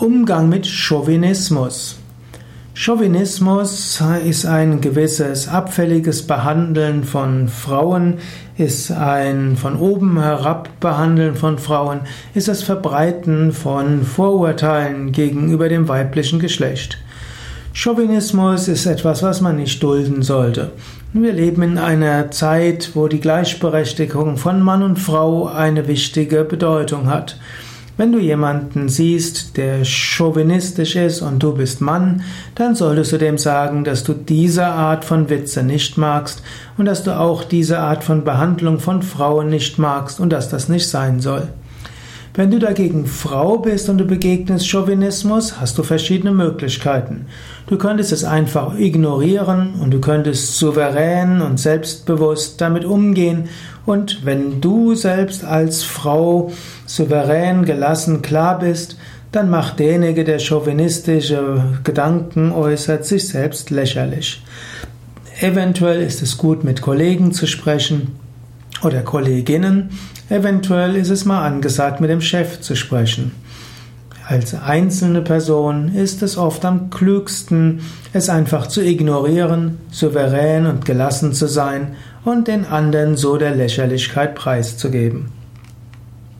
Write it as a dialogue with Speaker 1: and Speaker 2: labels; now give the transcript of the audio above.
Speaker 1: Umgang mit Chauvinismus. Chauvinismus ist ein gewisses abfälliges Behandeln von Frauen, ist ein von oben herab Behandeln von Frauen, ist das Verbreiten von Vorurteilen gegenüber dem weiblichen Geschlecht. Chauvinismus ist etwas, was man nicht dulden sollte. Wir leben in einer Zeit, wo die Gleichberechtigung von Mann und Frau eine wichtige Bedeutung hat. Wenn du jemanden siehst, der chauvinistisch ist und du bist Mann, dann solltest du dem sagen, dass du diese Art von Witze nicht magst und dass du auch diese Art von Behandlung von Frauen nicht magst und dass das nicht sein soll. Wenn du dagegen Frau bist und du begegnest Chauvinismus, hast du verschiedene Möglichkeiten. Du könntest es einfach ignorieren und du könntest souverän und selbstbewusst damit umgehen und wenn du selbst als Frau souverän, gelassen, klar bist, dann macht derjenige, der chauvinistische Gedanken äußert, sich selbst lächerlich. Eventuell ist es gut, mit Kollegen zu sprechen oder Kolleginnen, Eventuell ist es mal angesagt, mit dem Chef zu sprechen. Als einzelne Person ist es oft am klügsten, es einfach zu ignorieren, souverän und gelassen zu sein und den anderen so der Lächerlichkeit preiszugeben.